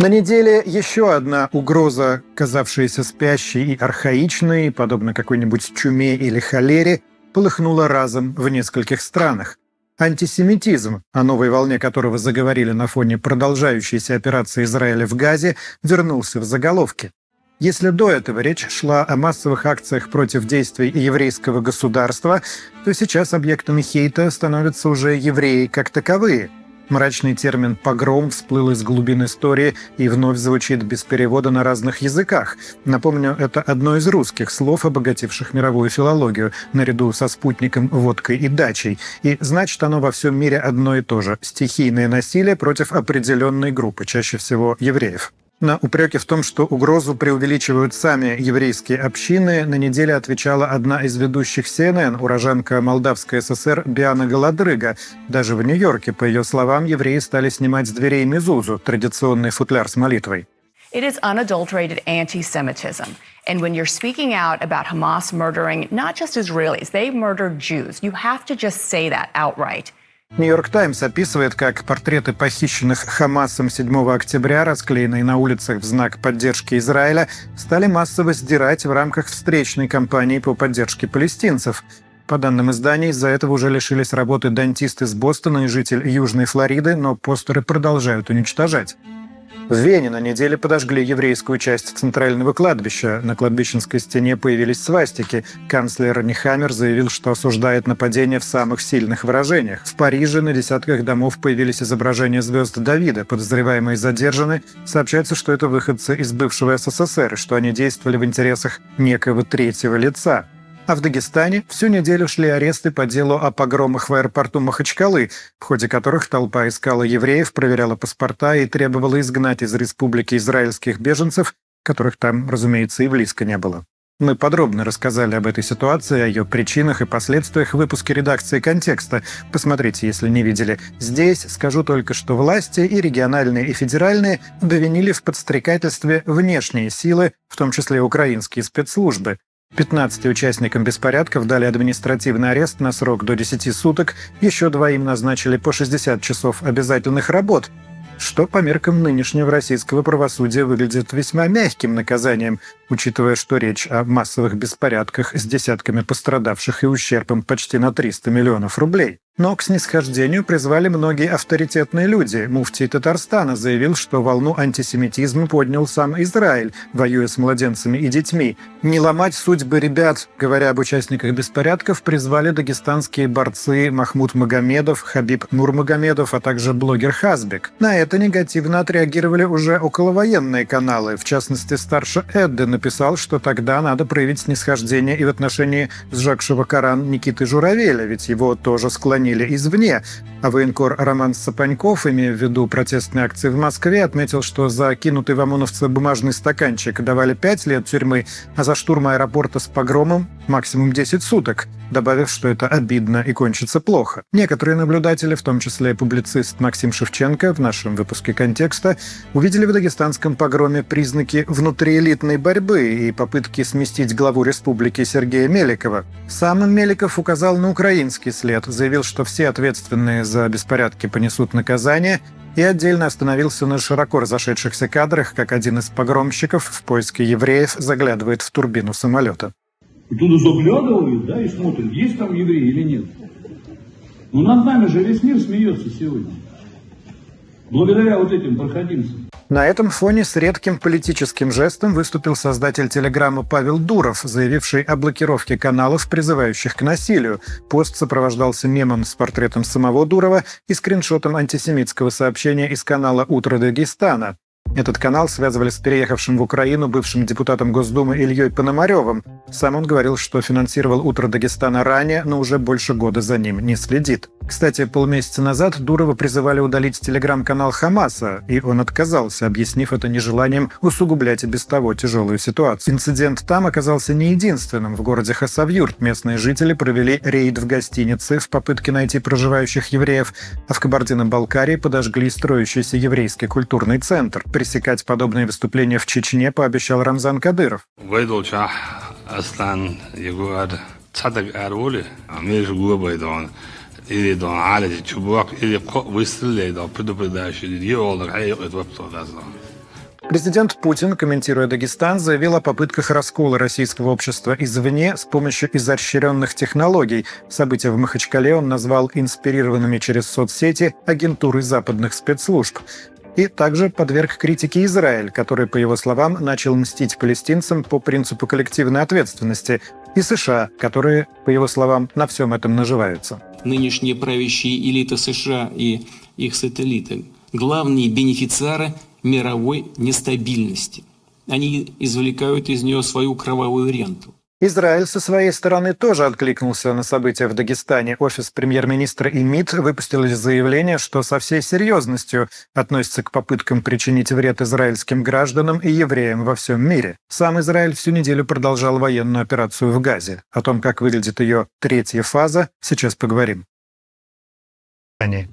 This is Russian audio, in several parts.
На неделе еще одна угроза, казавшаяся спящей и архаичной, подобно какой-нибудь чуме или холере, полыхнула разом в нескольких странах. Антисемитизм, о новой волне которого заговорили на фоне продолжающейся операции Израиля в Газе, вернулся в заголовки. Если до этого речь шла о массовых акциях против действий еврейского государства, то сейчас объектами хейта становятся уже евреи как таковые – Мрачный термин «погром» всплыл из глубин истории и вновь звучит без перевода на разных языках. Напомню, это одно из русских слов, обогативших мировую филологию, наряду со спутником, водкой и дачей. И значит оно во всем мире одно и то же – стихийное насилие против определенной группы, чаще всего евреев. На упреки в том, что угрозу преувеличивают сами еврейские общины, на неделе отвечала одна из ведущих CNN, уроженка Молдавской ССР Биана Голодрыга. Даже в Нью-Йорке, по ее словам, евреи стали снимать с дверей мезузу, традиционный футляр с молитвой. It is unadulterated anti-Semitism. And when you're speaking out about Hamas murdering not just Israelis, they've murdered Jews, you have to just say that outright. Нью-Йорк Таймс описывает, как портреты похищенных Хамасом 7 октября, расклеенные на улицах в знак поддержки Израиля, стали массово сдирать в рамках встречной кампании по поддержке палестинцев. По данным изданий, из-за этого уже лишились работы дантист из Бостона и житель Южной Флориды, но постеры продолжают уничтожать. В Вене на неделе подожгли еврейскую часть центрального кладбища. На кладбищенской стене появились свастики. Канцлер Нихаммер заявил, что осуждает нападение в самых сильных выражениях. В Париже на десятках домов появились изображения звезд Давида. Подозреваемые задержаны. Сообщается, что это выходцы из бывшего СССР, и что они действовали в интересах некого третьего лица. А в Дагестане всю неделю шли аресты по делу о погромах в аэропорту Махачкалы, в ходе которых толпа искала евреев, проверяла паспорта и требовала изгнать из республики израильских беженцев, которых там, разумеется, и близко не было. Мы подробно рассказали об этой ситуации, о ее причинах и последствиях в выпуске редакции «Контекста». Посмотрите, если не видели. Здесь скажу только, что власти и региональные, и федеральные обвинили в подстрекательстве внешние силы, в том числе украинские спецслужбы. 15 участникам беспорядков дали административный арест на срок до 10 суток, еще двоим назначили по 60 часов обязательных работ, что по меркам нынешнего российского правосудия выглядит весьма мягким наказанием, учитывая, что речь о массовых беспорядках с десятками пострадавших и ущербом почти на 300 миллионов рублей. Но к снисхождению призвали многие авторитетные люди. Муфтий Татарстана заявил, что волну антисемитизма поднял сам Израиль, воюя с младенцами и детьми. Не ломать судьбы ребят, говоря об участниках беспорядков, призвали дагестанские борцы Махмуд Магомедов, Хабиб Нурмагомедов, а также блогер Хазбек. На это негативно отреагировали уже околовоенные каналы. В частности, старше Эдды написал, что тогда надо проявить снисхождение и в отношении сжегшего Коран Никиты Журавеля, ведь его тоже склонили звонили извне, а военкор Роман Сапаньков, имея в виду протестные акции в Москве, отметил, что за кинутый в ОМОНовца бумажный стаканчик давали 5 лет тюрьмы, а за штурм аэропорта с погромом максимум 10 суток, добавив, что это обидно и кончится плохо. Некоторые наблюдатели, в том числе публицист Максим Шевченко в нашем выпуске «Контекста», увидели в дагестанском погроме признаки внутриэлитной борьбы и попытки сместить главу республики Сергея Меликова. Сам Меликов указал на украинский след, заявил, что все ответственные за беспорядки понесут наказание, и отдельно остановился на широко разошедшихся кадрах, как один из погромщиков в поиске евреев заглядывает в турбину самолета. И туда заглядывают, да, и смотрят, есть там евреи или нет. Ну над нами же весь мир смеется сегодня. Благодаря вот этим проходимцам. На этом фоне с редким политическим жестом выступил создатель телеграммы Павел Дуров, заявивший о блокировке каналов, призывающих к насилию. Пост сопровождался мемом с портретом самого Дурова и скриншотом антисемитского сообщения из канала «Утро Дагестана». Этот канал связывали с переехавшим в Украину бывшим депутатом Госдумы Ильей Пономаревым. Сам он говорил, что финансировал «Утро Дагестана» ранее, но уже больше года за ним не следит. Кстати, полмесяца назад Дурова призывали удалить телеграм-канал Хамаса, и он отказался, объяснив это нежеланием усугублять и без того тяжелую ситуацию. Инцидент там оказался не единственным. В городе Хасавюрт местные жители провели рейд в гостинице в попытке найти проживающих евреев, а в Кабардино-Балкарии подожгли строящийся еврейский культурный центр. Пресекать подобные выступления в Чечне пообещал Рамзан Кадыров. Президент Путин, комментируя Дагестан, заявил о попытках раскола российского общества извне с помощью изощренных технологий. События в Махачкале он назвал инспирированными через соцсети агентурой западных спецслужб. И также подверг критике Израиль, который, по его словам, начал мстить палестинцам по принципу коллективной ответственности, и США, которые, по его словам, на всем этом наживаются. Нынешние правящие элиты США и их сателлиты – главные бенефициары мировой нестабильности. Они извлекают из нее свою кровавую ренту. Израиль со своей стороны тоже откликнулся на события в Дагестане. Офис премьер-министра и МИД выпустили заявление, что со всей серьезностью относится к попыткам причинить вред израильским гражданам и евреям во всем мире. Сам Израиль всю неделю продолжал военную операцию в Газе. О том, как выглядит ее третья фаза, сейчас поговорим. Они.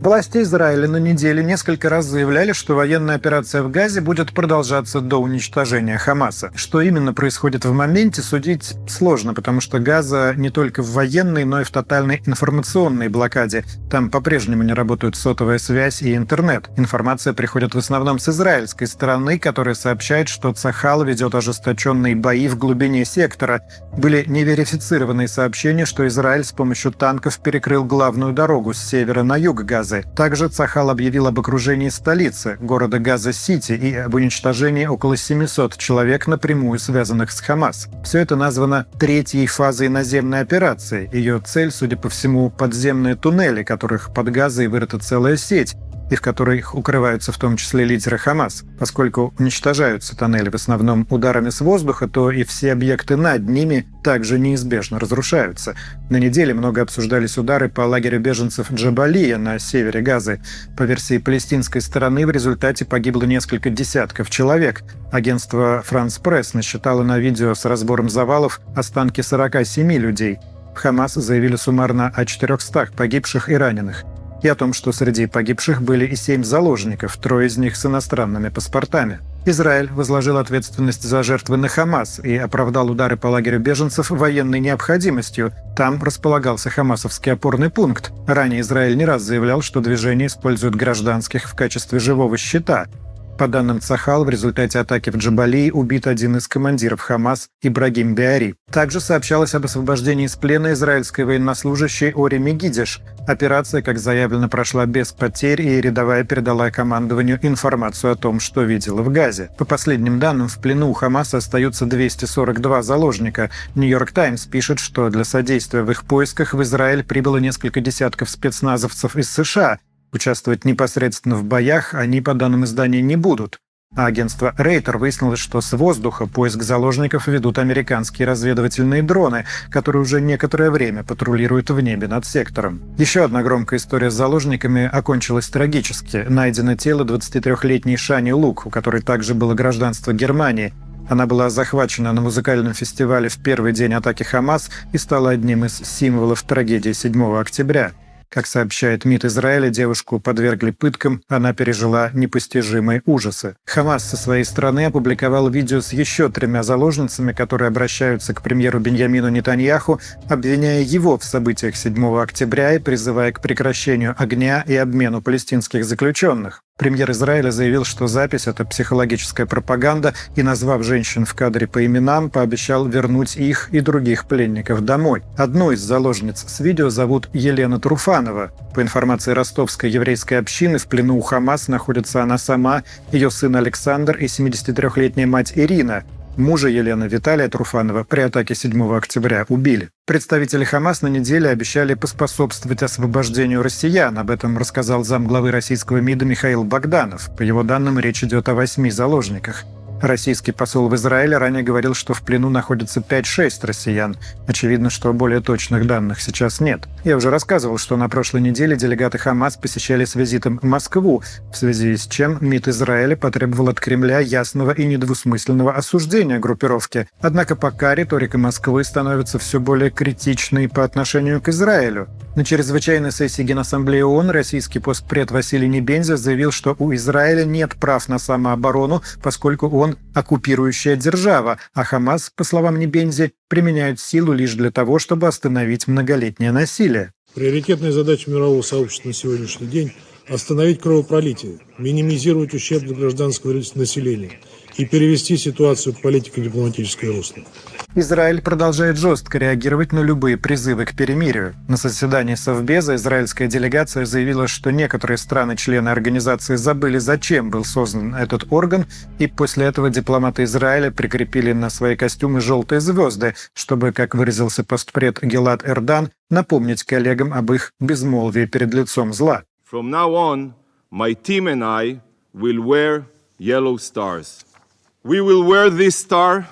Власти Израиля на неделе несколько раз заявляли, что военная операция в Газе будет продолжаться до уничтожения Хамаса. Что именно происходит в моменте, судить сложно, потому что Газа не только в военной, но и в тотальной информационной блокаде. Там по-прежнему не работают сотовая связь и интернет. Информация приходит в основном с израильской стороны, которая сообщает, что Цахал ведет ожесточенные бои в глубине сектора. Были неверифицированные сообщения, что Израиль с помощью танков перекрыл главную дорогу с севера на юг Газы Газы. Также Цахал объявил об окружении столицы, города Газа-Сити, и об уничтожении около 700 человек, напрямую связанных с Хамас. Все это названо третьей фазой наземной операции. Ее цель, судя по всему, подземные туннели, которых под Газой вырыта целая сеть, и в которых укрываются в том числе лидеры Хамас. Поскольку уничтожаются тоннели в основном ударами с воздуха, то и все объекты над ними также неизбежно разрушаются. На неделе много обсуждались удары по лагерю беженцев Джабалия на севере Газы. По версии палестинской стороны, в результате погибло несколько десятков человек. Агентство «Франс Пресс» насчитало на видео с разбором завалов останки 47 людей. В Хамас заявили суммарно о 400 погибших и раненых и о том, что среди погибших были и семь заложников, трое из них с иностранными паспортами. Израиль возложил ответственность за жертвы на Хамас и оправдал удары по лагерю беженцев военной необходимостью. Там располагался хамасовский опорный пункт. Ранее Израиль не раз заявлял, что движение использует гражданских в качестве живого щита, по данным Цахал, в результате атаки в Джабалии убит один из командиров Хамас Ибрагим Биари. Также сообщалось об освобождении из плена израильской военнослужащей Ори Мегидиш. Операция, как заявлено, прошла без потерь, и рядовая передала командованию информацию о том, что видела в Газе. По последним данным, в плену у Хамаса остаются 242 заложника. Нью-Йорк Таймс пишет, что для содействия в их поисках в Израиль прибыло несколько десятков спецназовцев из США, Участвовать непосредственно в боях они, по данным издания, не будут. А агентство Рейтер выяснило, что с воздуха поиск заложников ведут американские разведывательные дроны, которые уже некоторое время патрулируют в небе над сектором. Еще одна громкая история с заложниками окончилась трагически. Найдено тело 23-летней Шани Лук, у которой также было гражданство Германии. Она была захвачена на музыкальном фестивале в первый день атаки Хамас и стала одним из символов трагедии 7 октября. Как сообщает МИД Израиля, девушку подвергли пыткам, она пережила непостижимые ужасы. Хамас со своей стороны опубликовал видео с еще тремя заложницами, которые обращаются к премьеру Беньямину Нетаньяху, обвиняя его в событиях 7 октября и призывая к прекращению огня и обмену палестинских заключенных. Премьер Израиля заявил, что запись – это психологическая пропаганда, и, назвав женщин в кадре по именам, пообещал вернуть их и других пленников домой. Одну из заложниц с видео зовут Елена Труфанова. По информации ростовской еврейской общины, в плену у Хамас находится она сама, ее сын Александр и 73-летняя мать Ирина. Мужа Елены Виталия Труфанова при атаке 7 октября убили. Представители Хамас на неделе обещали поспособствовать освобождению россиян. Об этом рассказал замглавы российского МИДа Михаил Богданов. По его данным, речь идет о восьми заложниках. Российский посол в Израиле ранее говорил, что в плену находится 5-6 россиян. Очевидно, что более точных данных сейчас нет. Я уже рассказывал, что на прошлой неделе делегаты Хамас посещали с визитом Москву, в связи с чем МИД Израиля потребовал от Кремля ясного и недвусмысленного осуждения группировки. Однако пока риторика Москвы становится все более критичной по отношению к Израилю. На чрезвычайной сессии Генассамблеи ООН российский постпред Василий Небензя заявил, что у Израиля нет прав на самооборону, поскольку он оккупирующая держава, а Хамас, по словам Небензи, применяют силу лишь для того, чтобы остановить многолетнее насилие. Приоритетная задача мирового сообщества на сегодняшний день остановить кровопролитие, минимизировать ущерб для гражданского населения и перевести ситуацию в политико-дипломатическое русло. Израиль продолжает жестко реагировать на любые призывы к перемирию. На заседании Совбеза израильская делегация заявила, что некоторые страны-члены организации забыли, зачем был создан этот орган, и после этого дипломаты Израиля прикрепили на свои костюмы желтые звезды, чтобы, как выразился постпред Гелат Эрдан, напомнить коллегам об их безмолвии перед лицом зла. From now on, my team and I will wear yellow stars. We will wear this star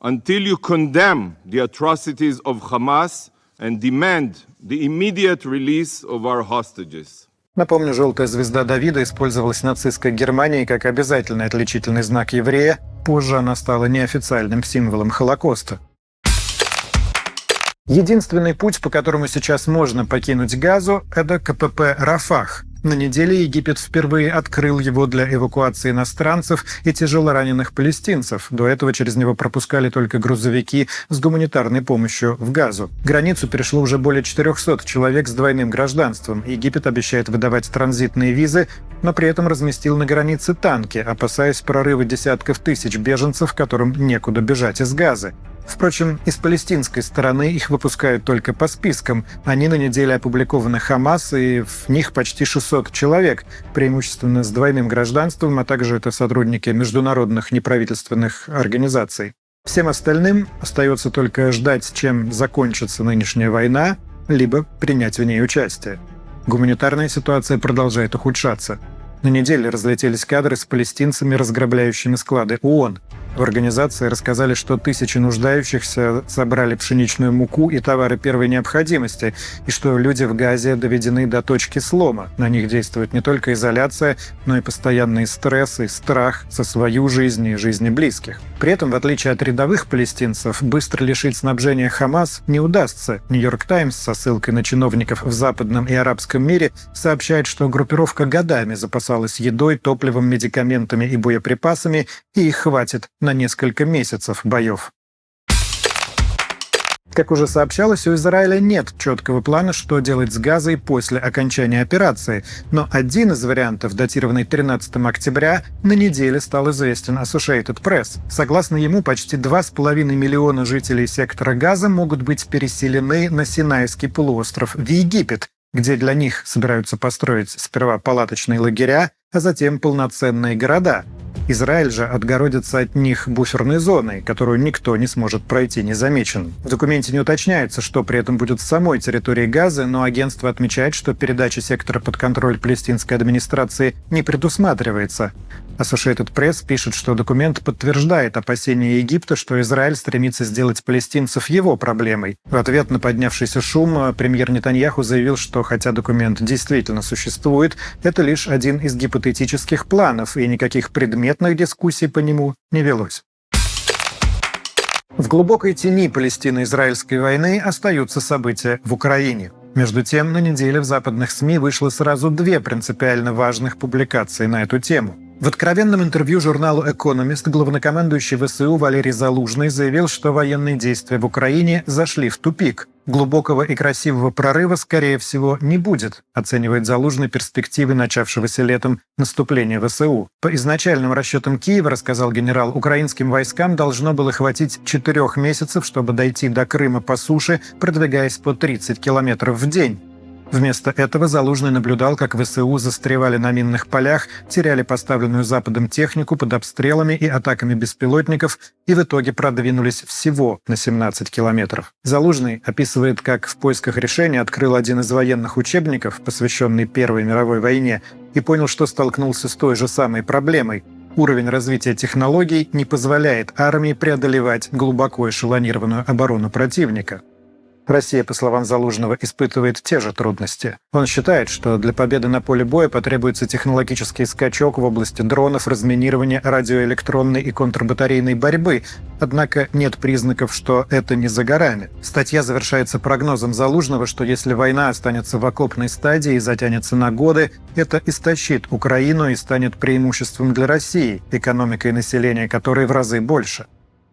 until you condemn the atrocities of Hamas and demand the immediate release of our hostages. Напомню, желтая звезда Давида использовалась нацистской Германией как обязательный отличительный знак еврея. Позже она стала неофициальным символом Холокоста. Единственный путь, по которому сейчас можно покинуть Газу, это КПП «Рафах». На неделе Египет впервые открыл его для эвакуации иностранцев и тяжелораненых палестинцев. До этого через него пропускали только грузовики с гуманитарной помощью в Газу. Границу перешло уже более 400 человек с двойным гражданством. Египет обещает выдавать транзитные визы, но при этом разместил на границе танки, опасаясь прорыва десятков тысяч беженцев, которым некуда бежать из Газы. Впрочем, из палестинской стороны их выпускают только по спискам. Они на неделе опубликованы Хамас, и в них почти 600 человек, преимущественно с двойным гражданством, а также это сотрудники международных неправительственных организаций. Всем остальным остается только ждать, чем закончится нынешняя война, либо принять в ней участие. Гуманитарная ситуация продолжает ухудшаться. На неделе разлетелись кадры с палестинцами, разграбляющими склады ООН. В организации рассказали, что тысячи нуждающихся собрали пшеничную муку и товары первой необходимости, и что люди в Газе доведены до точки слома. На них действует не только изоляция, но и постоянный стресс и страх за свою жизнь и жизни близких. При этом, в отличие от рядовых палестинцев, быстро лишить снабжения Хамас не удастся. Нью-Йорк Таймс со ссылкой на чиновников в западном и арабском мире сообщает, что группировка годами запасалась едой, топливом, медикаментами и боеприпасами, и их хватит на несколько месяцев боев. Как уже сообщалось, у Израиля нет четкого плана, что делать с Газой после окончания операции, но один из вариантов, датированный 13 октября, на неделе стал известен Associated Press. Согласно ему, почти 2,5 миллиона жителей сектора Газа могут быть переселены на Синайский полуостров в Египет, где для них собираются построить сперва палаточные лагеря, а затем полноценные города – Израиль же отгородится от них буферной зоной, которую никто не сможет пройти незамеченным. В документе не уточняется, что при этом будет с самой территории Газы, но агентство отмечает, что передача сектора под контроль палестинской администрации не предусматривается. Associated Press пишет, что документ подтверждает опасения Египта, что Израиль стремится сделать палестинцев его проблемой. В ответ на поднявшийся шум премьер Нетаньяху заявил, что хотя документ действительно существует, это лишь один из гипотетических планов, и никаких предметных дискуссий по нему не велось. В глубокой тени Палестино-Израильской войны остаются события в Украине. Между тем, на неделе в западных СМИ вышло сразу две принципиально важных публикации на эту тему. В откровенном интервью журналу «Экономист» главнокомандующий ВСУ Валерий Залужный заявил, что военные действия в Украине зашли в тупик. Глубокого и красивого прорыва, скорее всего, не будет, оценивает Залужный перспективы начавшегося летом наступления ВСУ. По изначальным расчетам Киева, рассказал генерал, украинским войскам должно было хватить четырех месяцев, чтобы дойти до Крыма по суше, продвигаясь по 30 километров в день. Вместо этого Залужный наблюдал, как ВСУ застревали на минных полях, теряли поставленную Западом технику под обстрелами и атаками беспилотников и в итоге продвинулись всего на 17 километров. Залужный описывает, как в поисках решения открыл один из военных учебников, посвященный Первой мировой войне, и понял, что столкнулся с той же самой проблемой. Уровень развития технологий не позволяет армии преодолевать глубоко эшелонированную оборону противника. Россия, по словам Залужного, испытывает те же трудности. Он считает, что для победы на поле боя потребуется технологический скачок в области дронов, разминирования, радиоэлектронной и контрбатарейной борьбы, однако нет признаков, что это не за горами. Статья завершается прогнозом Залужного, что если война останется в окопной стадии и затянется на годы, это истощит Украину и станет преимуществом для России, экономика и население которой в разы больше.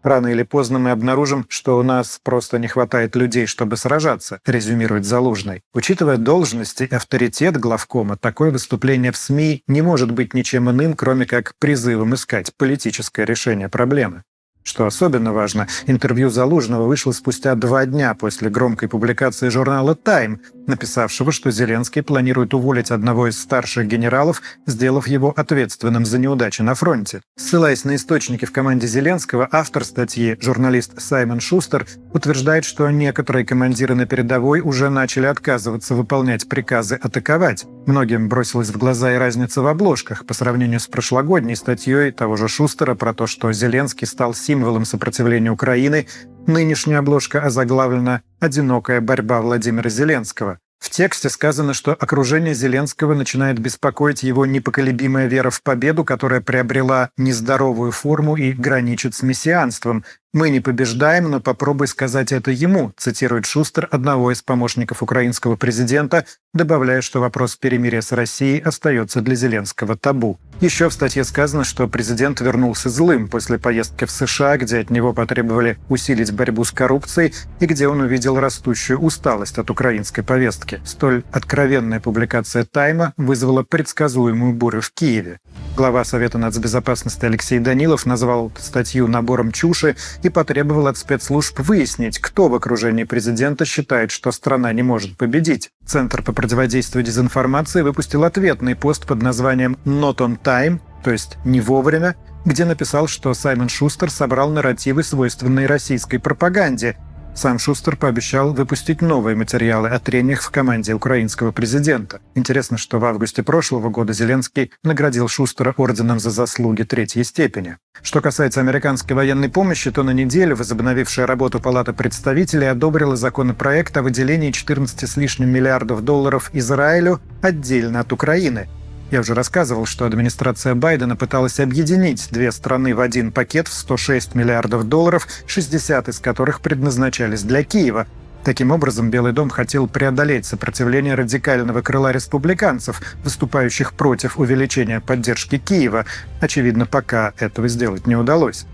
Рано или поздно мы обнаружим, что у нас просто не хватает людей, чтобы сражаться, резюмирует Залужный. Учитывая должность и авторитет главкома, такое выступление в СМИ не может быть ничем иным, кроме как призывом искать политическое решение проблемы. Что особенно важно, интервью Залужного вышло спустя два дня после громкой публикации журнала «Тайм», написавшего, что Зеленский планирует уволить одного из старших генералов, сделав его ответственным за неудачи на фронте. Ссылаясь на источники в команде Зеленского, автор статьи, журналист Саймон Шустер, утверждает, что некоторые командиры на передовой уже начали отказываться выполнять приказы атаковать. Многим бросилась в глаза и разница в обложках по сравнению с прошлогодней статьей того же Шустера про то, что Зеленский стал символом сопротивления Украины, нынешняя обложка озаглавлена «Одинокая борьба Владимира Зеленского». В тексте сказано, что окружение Зеленского начинает беспокоить его непоколебимая вера в победу, которая приобрела нездоровую форму и граничит с мессианством, «Мы не побеждаем, но попробуй сказать это ему», цитирует Шустер, одного из помощников украинского президента, добавляя, что вопрос перемирия с Россией остается для Зеленского табу. Еще в статье сказано, что президент вернулся злым после поездки в США, где от него потребовали усилить борьбу с коррупцией и где он увидел растущую усталость от украинской повестки. Столь откровенная публикация «Тайма» вызвала предсказуемую бурю в Киеве. Глава Совета нацбезопасности Алексей Данилов назвал статью набором чуши и потребовал от спецслужб выяснить, кто в окружении президента считает, что страна не может победить. Центр по противодействию дезинформации выпустил ответный пост под названием «Not on time», то есть «не вовремя», где написал, что Саймон Шустер собрал нарративы, свойственные российской пропаганде, сам Шустер пообещал выпустить новые материалы о трениях в команде украинского президента. Интересно, что в августе прошлого года Зеленский наградил Шустера орденом за заслуги третьей степени. Что касается американской военной помощи, то на неделю возобновившая работу Палата представителей одобрила законопроект о выделении 14 с лишним миллиардов долларов Израилю отдельно от Украины – я уже рассказывал, что администрация Байдена пыталась объединить две страны в один пакет в 106 миллиардов долларов, 60 из которых предназначались для Киева. Таким образом, Белый дом хотел преодолеть сопротивление радикального крыла республиканцев, выступающих против увеличения поддержки Киева. Очевидно, пока этого сделать не удалось.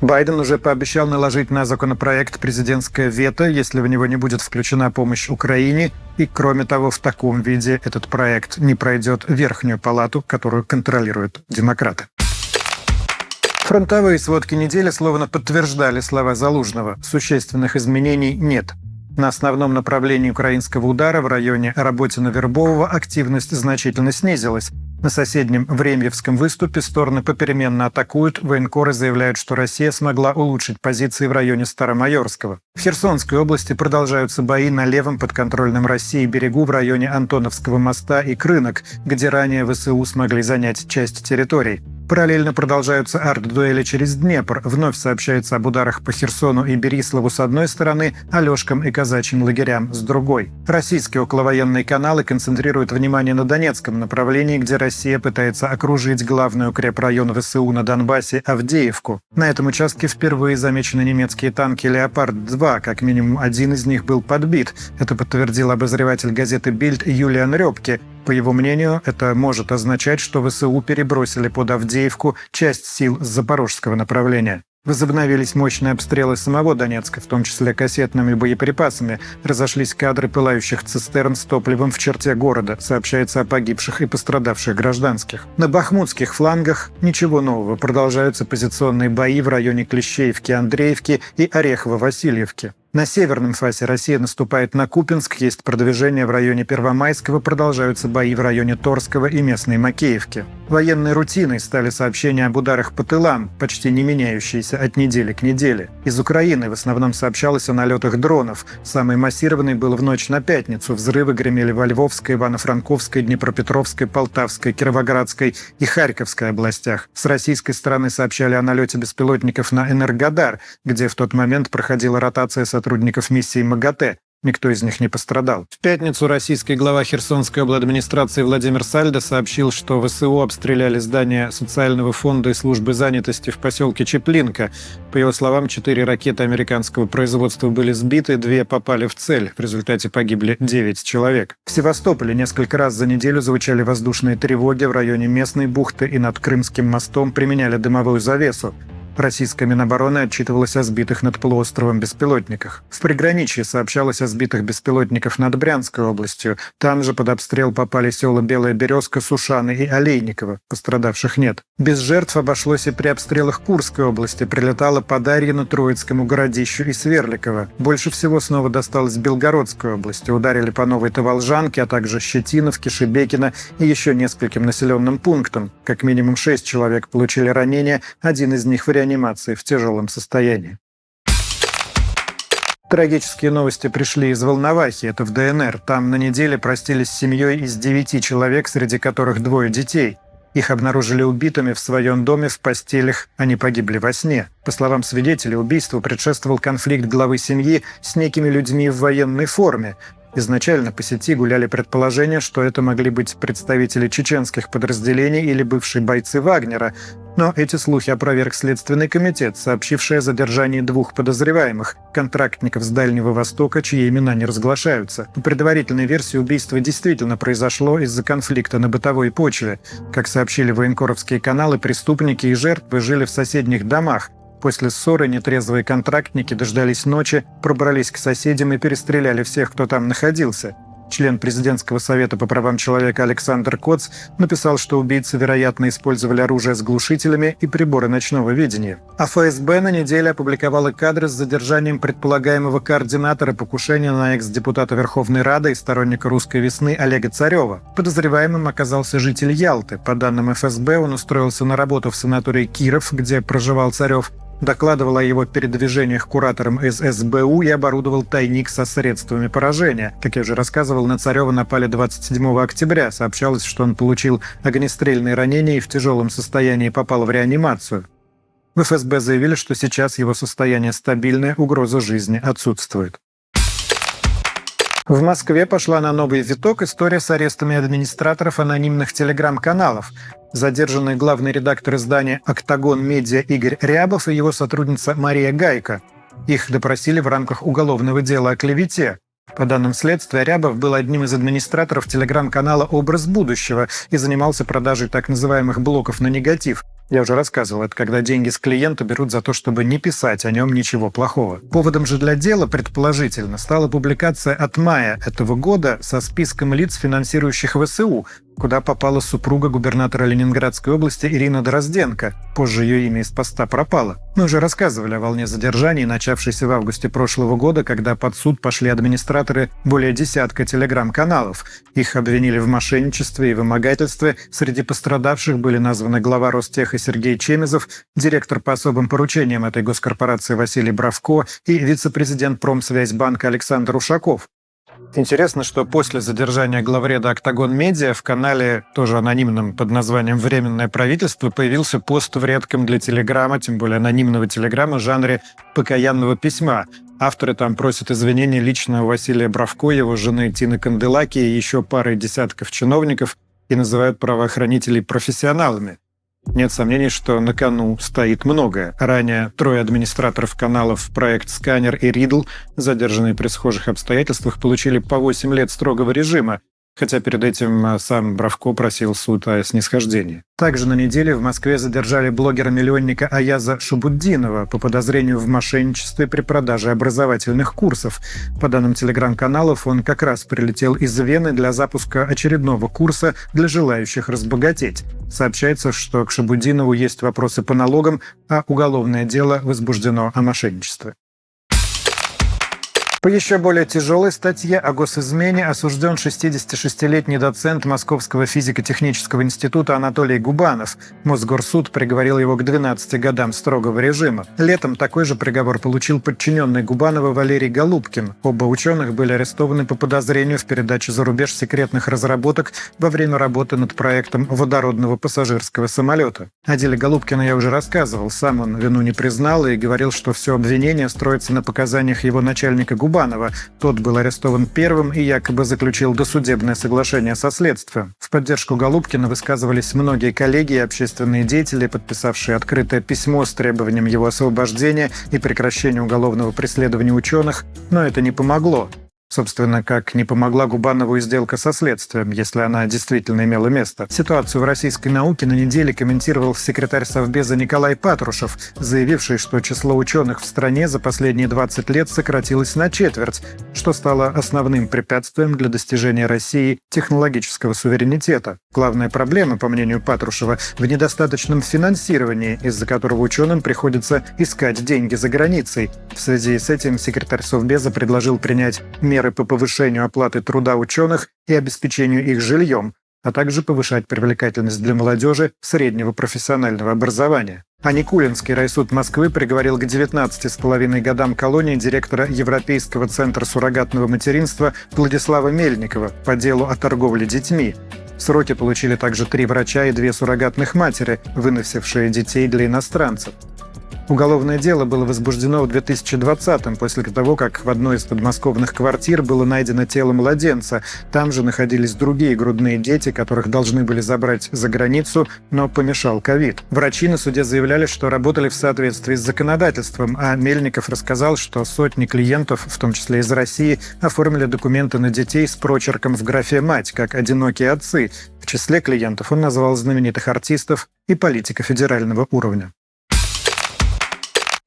Байден уже пообещал наложить на законопроект президентское вето, если в него не будет включена помощь Украине, и, кроме того, в таком виде этот проект не пройдет верхнюю палату, которую контролируют демократы. Фронтовые сводки недели словно подтверждали слова Залужного. Существенных изменений нет. На основном направлении украинского удара в районе Работино-Вербового активность значительно снизилась. На соседнем Времьевском выступе стороны попеременно атакуют, военкоры заявляют, что Россия смогла улучшить позиции в районе Старомайорского. В Херсонской области продолжаются бои на левом подконтрольном России берегу в районе Антоновского моста и Крынок, где ранее ВСУ смогли занять часть территорий. Параллельно продолжаются арт-дуэли через Днепр. Вновь сообщается об ударах по Херсону и Бериславу с одной стороны, Алешкам и казачьим лагерям с другой. Российские околовоенные каналы концентрируют внимание на Донецком направлении, где Россия пытается окружить главный укрепрайон ВСУ на Донбассе Авдеевку. На этом участке впервые замечены немецкие танки «Леопард-2», как минимум один из них был подбит. Это подтвердил обозреватель газеты «Бильд» Юлиан Рёбке, по его мнению, это может означать, что ВСУ перебросили под Авдеевку часть сил с запорожского направления. Возобновились мощные обстрелы самого Донецка, в том числе кассетными боеприпасами. Разошлись кадры пылающих цистерн с топливом в черте города. Сообщается о погибших и пострадавших гражданских. На бахмутских флангах ничего нового. Продолжаются позиционные бои в районе Клещеевки, Андреевки и Орехово-Васильевки. На северном фасе Россия наступает на Купинск, есть продвижение в районе Первомайского, продолжаются бои в районе Торского и местной Макеевки. Военной рутиной стали сообщения об ударах по тылам, почти не меняющиеся от недели к неделе. Из Украины в основном сообщалось о налетах дронов. Самый массированный был в ночь на пятницу. Взрывы гремели во Львовской, Ивано-Франковской, Днепропетровской, Полтавской, Кировоградской и Харьковской областях. С российской стороны сообщали о налете беспилотников на Энергодар, где в тот момент проходила ротация сотрудников сотрудников миссии МАГАТЭ. Никто из них не пострадал. В пятницу российский глава Херсонской администрации Владимир Сальдо сообщил, что ВСУ обстреляли здание социального фонда и службы занятости в поселке Чеплинка. По его словам, четыре ракеты американского производства были сбиты, две попали в цель. В результате погибли девять человек. В Севастополе несколько раз за неделю звучали воздушные тревоги в районе местной бухты и над Крымским мостом применяли дымовую завесу. Российская Минобороны отчитывалась о сбитых над полуостровом беспилотниках. В приграничье сообщалось о сбитых беспилотников над Брянской областью. Там же под обстрел попали села Белая Березка, Сушаны и Олейниково. Пострадавших нет. Без жертв обошлось и при обстрелах Курской области. Прилетало по Дарьино, Троицкому городищу и Сверликово. Больше всего снова досталось Белгородской области. Ударили по Новой Таволжанке, а также Щетиновке, Шебекино и еще нескольким населенным пунктам. Как минимум шесть человек получили ранения, один из них в реанимации в тяжелом состоянии. Трагические новости пришли из Волновахи, это в ДНР. Там на неделе простились с семьей из девяти человек, среди которых двое детей. Их обнаружили убитыми в своем доме в постелях, они погибли во сне. По словам свидетелей, убийству предшествовал конфликт главы семьи с некими людьми в военной форме. Изначально по сети гуляли предположения, что это могли быть представители чеченских подразделений или бывшие бойцы Вагнера, но эти слухи опроверг Следственный комитет, сообщивший о задержании двух подозреваемых, контрактников с Дальнего Востока, чьи имена не разглашаются. По предварительной версии убийство действительно произошло из-за конфликта на бытовой почве. Как сообщили военкоровские каналы, преступники и жертвы жили в соседних домах, После ссоры нетрезвые контрактники дождались ночи, пробрались к соседям и перестреляли всех, кто там находился. Член президентского совета по правам человека Александр Коц написал, что убийцы, вероятно, использовали оружие с глушителями и приборы ночного видения. А ФСБ на неделе опубликовала кадры с задержанием предполагаемого координатора покушения на экс-депутата Верховной Рады и сторонника «Русской весны» Олега Царева. Подозреваемым оказался житель Ялты. По данным ФСБ, он устроился на работу в санатории Киров, где проживал Царев, докладывал о его передвижениях кураторам из СБУ и оборудовал тайник со средствами поражения. Как я уже рассказывал, на Царева напали 27 октября. Сообщалось, что он получил огнестрельные ранения и в тяжелом состоянии попал в реанимацию. В ФСБ заявили, что сейчас его состояние стабильное, угроза жизни отсутствует. В Москве пошла на новый виток история с арестами администраторов анонимных телеграм-каналов. Задержанный главный редактор издания «Октагон Медиа» Игорь Рябов и его сотрудница Мария Гайка. Их допросили в рамках уголовного дела о клевете. По данным следствия, Рябов был одним из администраторов телеграм-канала «Образ будущего» и занимался продажей так называемых блоков на негатив. Я уже рассказывал, это когда деньги с клиента берут за то, чтобы не писать о нем ничего плохого. Поводом же для дела, предположительно, стала публикация от мая этого года со списком лиц, финансирующих ВСУ, куда попала супруга губернатора Ленинградской области Ирина Дрозденко. Позже ее имя из поста пропало. Мы уже рассказывали о волне задержаний, начавшейся в августе прошлого года, когда под суд пошли администраторы более десятка телеграм-каналов. Их обвинили в мошенничестве и вымогательстве. Среди пострадавших были названы глава Ростеха Сергей Чемезов, директор по особым поручениям этой госкорпорации Василий Бравко и вице-президент Промсвязьбанка Александр Ушаков. Интересно, что после задержания главреда «Октагон Медиа» в канале, тоже анонимном под названием «Временное правительство», появился пост в редком для телеграмма, тем более анонимного телеграмма, жанре покаянного письма. Авторы там просят извинений лично у Василия Бравко, его жены Тины Канделаки и еще пары десятков чиновников и называют правоохранителей профессионалами. Нет сомнений, что на кону стоит многое. Ранее трое администраторов каналов проект «Сканер» и «Ридл», задержанные при схожих обстоятельствах, получили по 8 лет строгого режима, хотя перед этим а, сам Бравко просил суд о снисхождении. Также на неделе в Москве задержали блогера-миллионника Аяза Шабуддинова по подозрению в мошенничестве при продаже образовательных курсов. По данным телеграм-каналов, он как раз прилетел из Вены для запуска очередного курса для желающих разбогатеть. Сообщается, что к Шабудинову есть вопросы по налогам, а уголовное дело возбуждено о мошенничестве. По еще более тяжелой статье о госизмене осужден 66-летний доцент Московского физико-технического института Анатолий Губанов. Мосгорсуд приговорил его к 12 годам строгого режима. Летом такой же приговор получил подчиненный Губанова Валерий Голубкин. Оба ученых были арестованы по подозрению в передаче за рубеж секретных разработок во время работы над проектом водородного пассажирского самолета. О деле Голубкина я уже рассказывал. Сам он вину не признал и говорил, что все обвинение строится на показаниях его начальника Губанова Кубанова. Тот был арестован первым и якобы заключил досудебное соглашение со следствием. В поддержку Голубкина высказывались многие коллеги и общественные деятели, подписавшие открытое письмо с требованием его освобождения и прекращения уголовного преследования ученых, но это не помогло. Собственно, как не помогла Губанову и сделка со следствием, если она действительно имела место. Ситуацию в российской науке на неделе комментировал секретарь Совбеза Николай Патрушев, заявивший, что число ученых в стране за последние 20 лет сократилось на четверть, что стало основным препятствием для достижения России технологического суверенитета. Главная проблема, по мнению Патрушева, в недостаточном финансировании, из-за которого ученым приходится искать деньги за границей. В связи с этим секретарь Совбеза предложил принять по повышению оплаты труда ученых и обеспечению их жильем, а также повышать привлекательность для молодежи среднего профессионального образования. А Никулинский райсуд Москвы приговорил к 19,5 годам колонии директора Европейского центра суррогатного материнства Владислава Мельникова по делу о торговле детьми. Сроки получили также три врача и две суррогатных матери, выносившие детей для иностранцев. Уголовное дело было возбуждено в 2020-м, после того, как в одной из подмосковных квартир было найдено тело младенца. Там же находились другие грудные дети, которых должны были забрать за границу, но помешал ковид. Врачи на суде заявляли, что работали в соответствии с законодательством, а Мельников рассказал, что сотни клиентов, в том числе из России, оформили документы на детей с прочерком в графе «мать», как «одинокие отцы». В числе клиентов он назвал знаменитых артистов и политика федерального уровня.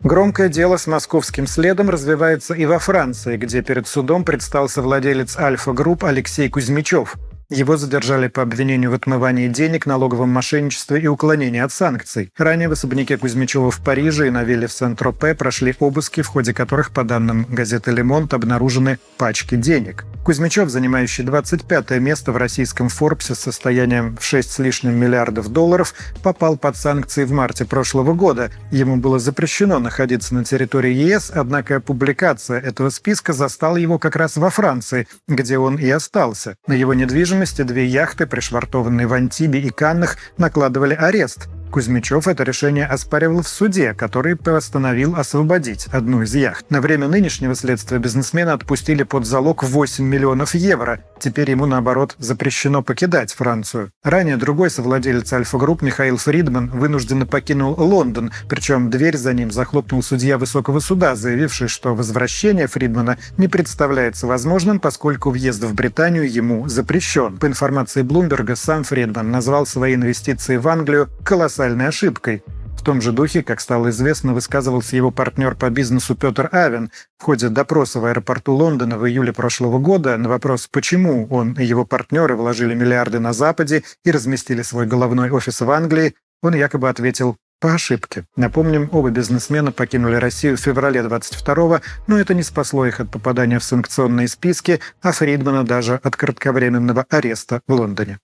Громкое дело с московским следом развивается и во Франции, где перед судом предстался владелец Альфа-групп Алексей Кузьмичев. Его задержали по обвинению в отмывании денег, налоговом мошенничестве и уклонении от санкций. Ранее в особняке Кузьмичева в Париже и на вилле в Сент-Тропе прошли обыски, в ходе которых, по данным газеты «Лемонт», обнаружены пачки денег. Кузьмичев, занимающий 25 место в российском Форбсе с состоянием в 6 с лишним миллиардов долларов, попал под санкции в марте прошлого года. Ему было запрещено находиться на территории ЕС, однако публикация этого списка застала его как раз во Франции, где он и остался. На его недвижимости две яхты, пришвартованные в Антибе и Каннах, накладывали арест. Кузьмичев это решение оспаривал в суде, который постановил освободить одну из яхт. На время нынешнего следствия бизнесмена отпустили под залог 8 миллионов евро. Теперь ему, наоборот, запрещено покидать Францию. Ранее другой совладелец Альфа-групп Михаил Фридман вынужденно покинул Лондон, причем дверь за ним захлопнул судья высокого суда, заявивший, что возвращение Фридмана не представляется возможным, поскольку въезд в Британию ему запрещен. По информации Блумберга, сам Фридман назвал свои инвестиции в Англию колоссальными колоссальной ошибкой. В том же духе, как стало известно, высказывался его партнер по бизнесу Петр Авен в ходе допроса в аэропорту Лондона в июле прошлого года на вопрос, почему он и его партнеры вложили миллиарды на Западе и разместили свой головной офис в Англии, он якобы ответил по ошибке. Напомним, оба бизнесмена покинули Россию в феврале 22-го, но это не спасло их от попадания в санкционные списки, а Фридмана даже от кратковременного ареста в Лондоне.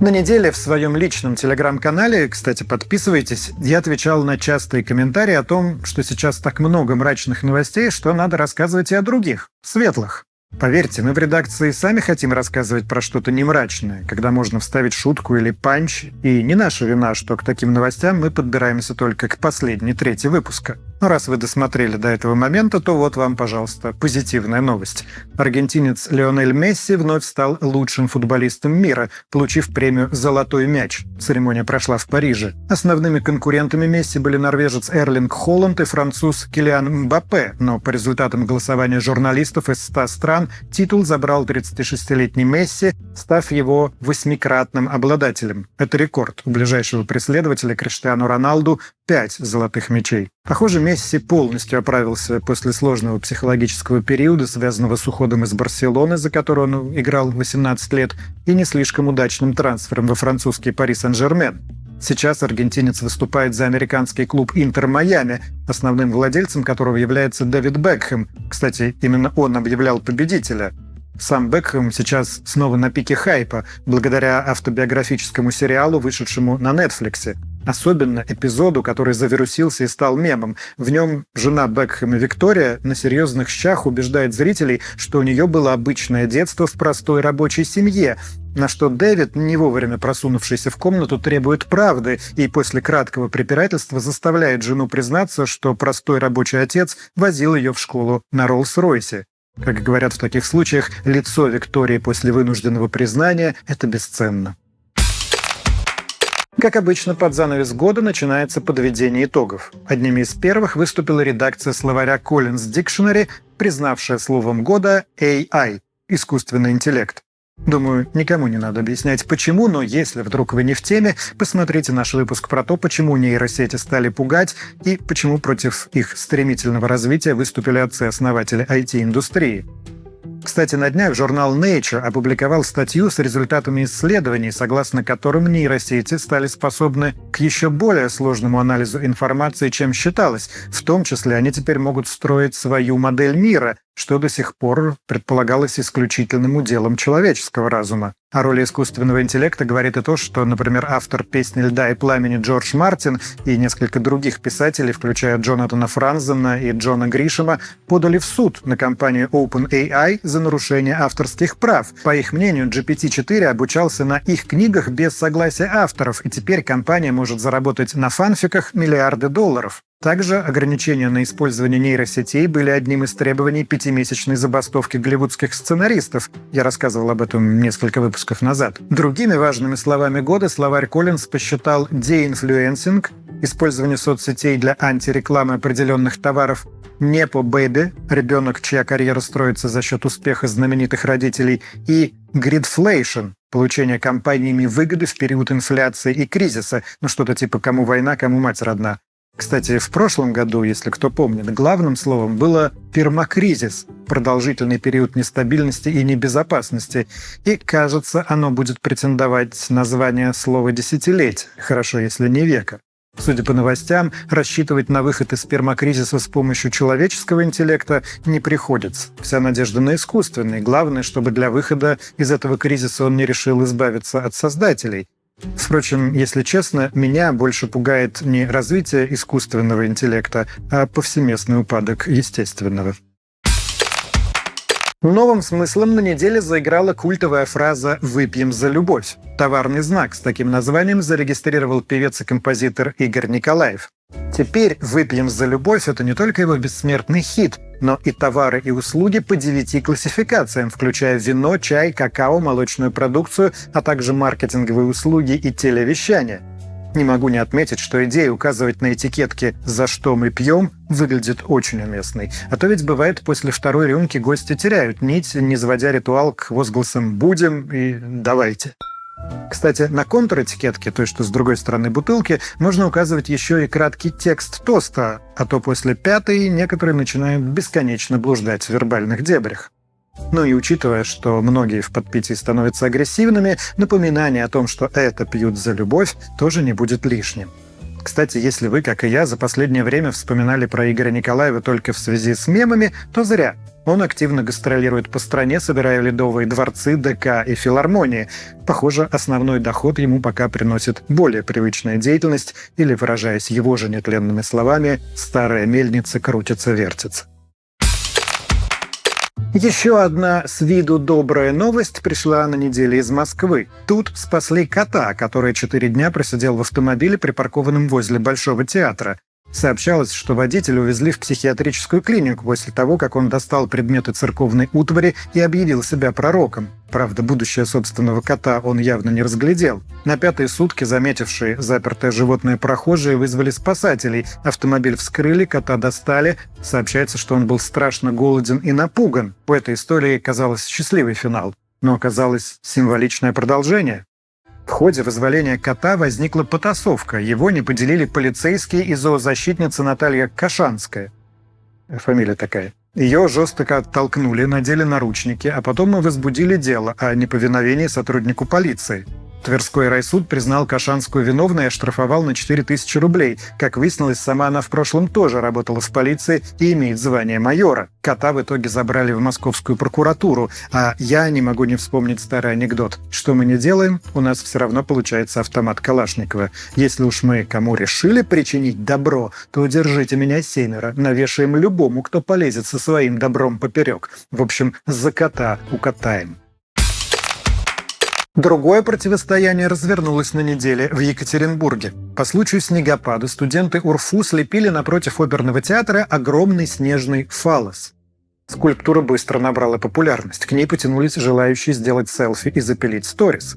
На неделе в своем личном телеграм-канале, кстати, подписывайтесь, я отвечал на частые комментарии о том, что сейчас так много мрачных новостей, что надо рассказывать и о других, светлых. Поверьте, мы в редакции сами хотим рассказывать про что-то не мрачное, когда можно вставить шутку или панч, и не наша вина, что к таким новостям мы подбираемся только к последней трети выпуска. Но раз вы досмотрели до этого момента, то вот вам, пожалуйста, позитивная новость. Аргентинец Лионель Месси вновь стал лучшим футболистом мира, получив премию «Золотой мяч». Церемония прошла в Париже. Основными конкурентами Месси были норвежец Эрлинг Холланд и француз Килиан Мбаппе, но по результатам голосования журналистов из 100 стран титул забрал 36-летний Месси, став его восьмикратным обладателем. Это рекорд. У ближайшего преследователя Криштиану Роналду пять золотых мячей. Похоже, Месси полностью оправился после сложного психологического периода, связанного с уходом из Барселоны, за который он играл 18 лет, и не слишком удачным трансфером во французский Пари Сен-Жермен. Сейчас аргентинец выступает за американский клуб «Интер Майами», основным владельцем которого является Дэвид Бекхэм. Кстати, именно он объявлял победителя. Сам Бекхэм сейчас снова на пике хайпа, благодаря автобиографическому сериалу, вышедшему на Нетфликсе. Особенно эпизоду, который завирусился и стал мемом. В нем жена Бекхэма Виктория на серьезных щах убеждает зрителей, что у нее было обычное детство в простой рабочей семье, на что Дэвид, не вовремя просунувшийся в комнату, требует правды и после краткого препирательства заставляет жену признаться, что простой рабочий отец возил ее в школу на Роллс-Ройсе. Как говорят в таких случаях, лицо Виктории после вынужденного признания – это бесценно. Как обычно, под занавес года начинается подведение итогов. Одними из первых выступила редакция словаря Collins Dictionary, признавшая словом года AI – искусственный интеллект. Думаю, никому не надо объяснять, почему, но если вдруг вы не в теме, посмотрите наш выпуск про то, почему нейросети стали пугать и почему против их стремительного развития выступили отцы-основатели IT-индустрии. Кстати, на днях журнал Nature опубликовал статью с результатами исследований, согласно которым нейросети стали способны к еще более сложному анализу информации, чем считалось. В том числе они теперь могут строить свою модель мира, что до сих пор предполагалось исключительным уделом человеческого разума. О роли искусственного интеллекта говорит и то, что, например, автор песни «Льда и пламени» Джордж Мартин и несколько других писателей, включая Джонатана Франзена и Джона Гришема, подали в суд на компанию OpenAI за нарушение авторских прав. По их мнению, GPT-4 обучался на их книгах без согласия авторов, и теперь компания может заработать на фанфиках миллиарды долларов. Также ограничения на использование нейросетей были одним из требований пятимесячной забастовки голливудских сценаристов. Я рассказывал об этом несколько выпусков назад. Другими важными словами года словарь Collins посчитал deinfluencing, использование соцсетей для антирекламы определенных товаров, непо бэби, ребенок, чья карьера строится за счет успеха знаменитых родителей, и гридфлейшн, получение компаниями выгоды в период инфляции и кризиса, ну что-то типа «кому война, кому мать родна». Кстати, в прошлом году, если кто помнит, главным словом было пермакризис, продолжительный период нестабильности и небезопасности. И, кажется, оно будет претендовать на звание слова «десятилетие», хорошо, если не века. Судя по новостям, рассчитывать на выход из пермакризиса с помощью человеческого интеллекта не приходится. Вся надежда на искусственный. Главное, чтобы для выхода из этого кризиса он не решил избавиться от создателей. Впрочем, если честно, меня больше пугает не развитие искусственного интеллекта, а повсеместный упадок естественного. Новым смыслом на неделе заиграла культовая фраза «выпьем за любовь». Товарный знак с таким названием зарегистрировал певец и композитор Игорь Николаев. Теперь «Выпьем за любовь» — это не только его бессмертный хит, но и товары и услуги по девяти классификациям, включая вино, чай, какао, молочную продукцию, а также маркетинговые услуги и телевещание. Не могу не отметить, что идея указывать на этикетке «За что мы пьем» выглядит очень уместной. А то ведь бывает, после второй рюмки гости теряют нить, не заводя ритуал к возгласам «будем» и «давайте». Кстати, на контр-этикетке, той, что с другой стороны бутылки, можно указывать еще и краткий текст тоста, а то после пятой некоторые начинают бесконечно блуждать в вербальных дебрях. Ну и учитывая, что многие в подпитии становятся агрессивными, напоминание о том, что это пьют за любовь, тоже не будет лишним. Кстати, если вы, как и я, за последнее время вспоминали про Игоря Николаева только в связи с мемами, то зря. Он активно гастролирует по стране, собирая ледовые дворцы, ДК и филармонии. Похоже, основной доход ему пока приносит более привычная деятельность, или, выражаясь его же нетленными словами, «старая мельница крутится-вертится». Еще одна с виду добрая новость пришла на неделе из Москвы. Тут спасли кота, который четыре дня просидел в автомобиле, припаркованном возле Большого театра. Сообщалось, что водителя увезли в психиатрическую клинику после того, как он достал предметы церковной утвари и объявил себя пророком. Правда, будущее собственного кота он явно не разглядел. На пятые сутки заметившие запертое животное прохожие вызвали спасателей. Автомобиль вскрыли, кота достали. Сообщается, что он был страшно голоден и напуган. У этой истории казалось счастливый финал. Но оказалось символичное продолжение. В ходе вызволения кота возникла потасовка. Его не поделили полицейские и зоозащитница Наталья Кашанская. Фамилия такая. Ее жестко оттолкнули, надели наручники, а потом мы возбудили дело о неповиновении сотруднику полиции. Тверской райсуд признал Кашанскую виновной и оштрафовал на 4000 рублей. Как выяснилось, сама она в прошлом тоже работала в полиции и имеет звание майора. Кота в итоге забрали в московскую прокуратуру, а я не могу не вспомнить старый анекдот. Что мы не делаем, у нас все равно получается автомат Калашникова. Если уж мы кому решили причинить добро, то держите меня семеро, навешаем любому, кто полезет со своим добром поперек. В общем, за кота укатаем. Другое противостояние развернулось на неделе в Екатеринбурге. По случаю снегопада студенты УРФУ слепили напротив оперного театра огромный снежный фалос. Скульптура быстро набрала популярность. К ней потянулись желающие сделать селфи и запилить сторис.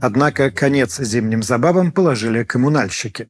Однако конец зимним забавам положили коммунальщики.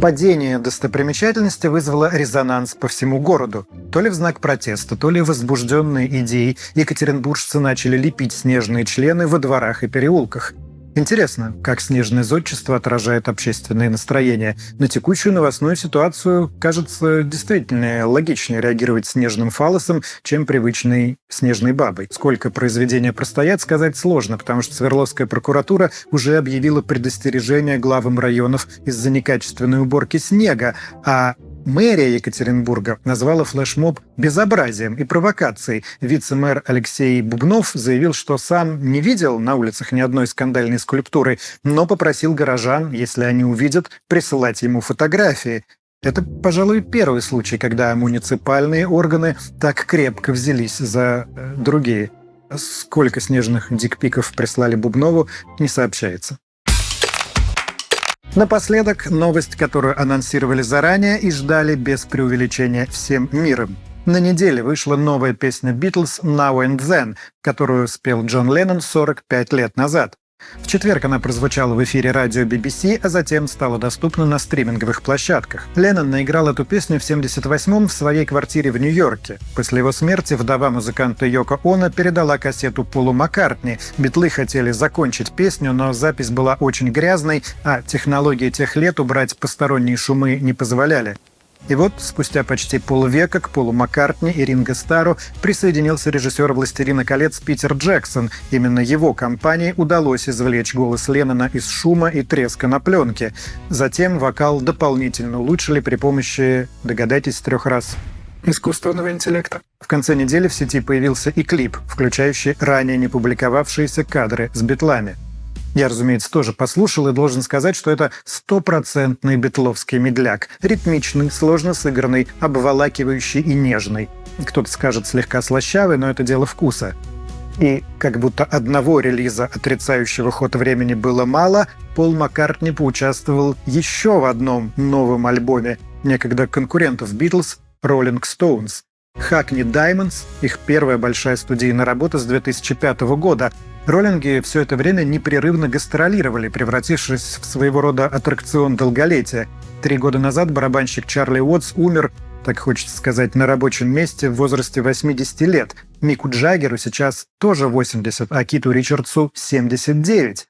Падение достопримечательности вызвало резонанс по всему городу. То ли в знак протеста, то ли возбужденные идеей екатеринбуржцы начали лепить снежные члены во дворах и переулках – Интересно, как снежное зодчество отражает общественные настроения. На текущую новостную ситуацию, кажется, действительно логичнее реагировать снежным фалосом, чем привычной снежной бабой. Сколько произведения простоят, сказать сложно, потому что Свердловская прокуратура уже объявила предостережение главам районов из-за некачественной уборки снега, а Мэрия Екатеринбурга назвала флешмоб безобразием и провокацией. Вице-мэр Алексей Бубнов заявил, что сам не видел на улицах ни одной скандальной скульптуры, но попросил горожан, если они увидят, присылать ему фотографии. Это, пожалуй, первый случай, когда муниципальные органы так крепко взялись за э, другие. Сколько снежных дикпиков прислали Бубнову, не сообщается. Напоследок новость, которую анонсировали заранее и ждали без преувеличения всем миром. На неделе вышла новая песня Beatles «Now and Then», которую спел Джон Леннон 45 лет назад. В четверг она прозвучала в эфире радио BBC, а затем стала доступна на стриминговых площадках. Леннон наиграл эту песню в 78-м в своей квартире в Нью-Йорке. После его смерти вдова музыканта Йоко Оно передала кассету Полу Маккартни. Битлы хотели закончить песню, но запись была очень грязной, а технологии тех лет убрать посторонние шумы не позволяли. И вот, спустя почти полвека к Полу Маккартни и Ринго Стару присоединился режиссер «Властелина колец» Питер Джексон. Именно его компании удалось извлечь голос Леннона из шума и треска на пленке. Затем вокал дополнительно улучшили при помощи, догадайтесь, трех раз искусственного интеллекта. В конце недели в сети появился и клип, включающий ранее не публиковавшиеся кадры с битлами. Я, разумеется, тоже послушал и должен сказать, что это стопроцентный битловский медляк. Ритмичный, сложно сыгранный, обволакивающий и нежный. Кто-то скажет слегка слащавый, но это дело вкуса. И как будто одного релиза, отрицающего ход времени, было мало, Пол Маккартни поучаствовал еще в одном новом альбоме некогда конкурентов Битлз «Роллинг Стоунс». Hackney Diamonds, их первая большая студийная работа с 2005 года, Роллинги все это время непрерывно гастролировали, превратившись в своего рода аттракцион долголетия. Три года назад барабанщик Чарли Уотс умер, так хочется сказать, на рабочем месте в возрасте 80 лет. Мику Джаггеру сейчас тоже 80, а Киту Ричардсу 79.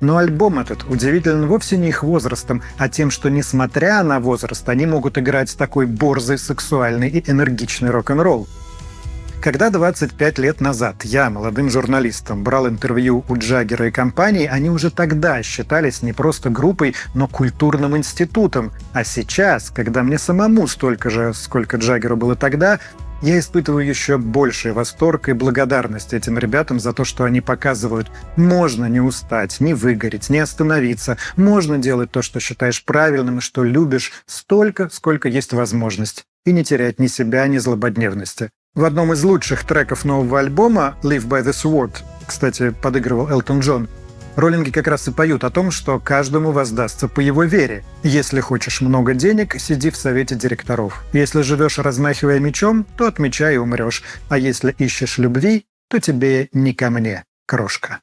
Но альбом этот удивителен вовсе не их возрастом, а тем, что, несмотря на возраст, они могут играть такой борзый, сексуальный и энергичный рок-н-ролл. Когда 25 лет назад я, молодым журналистом, брал интервью у Джаггера и компании, они уже тогда считались не просто группой, но культурным институтом. А сейчас, когда мне самому столько же, сколько Джаггеру было тогда, я испытываю еще больший восторг и благодарность этим ребятам за то, что они показывают. Можно не устать, не выгореть, не остановиться. Можно делать то, что считаешь правильным и что любишь, столько, сколько есть возможность. И не терять ни себя, ни злободневности. В одном из лучших треков нового альбома «Live by the Sword», кстати, подыгрывал Элтон Джон, роллинги как раз и поют о том, что каждому воздастся по его вере. Если хочешь много денег, сиди в совете директоров. Если живешь размахивая мечом, то отмечай и умрешь. А если ищешь любви, то тебе не ко мне, крошка.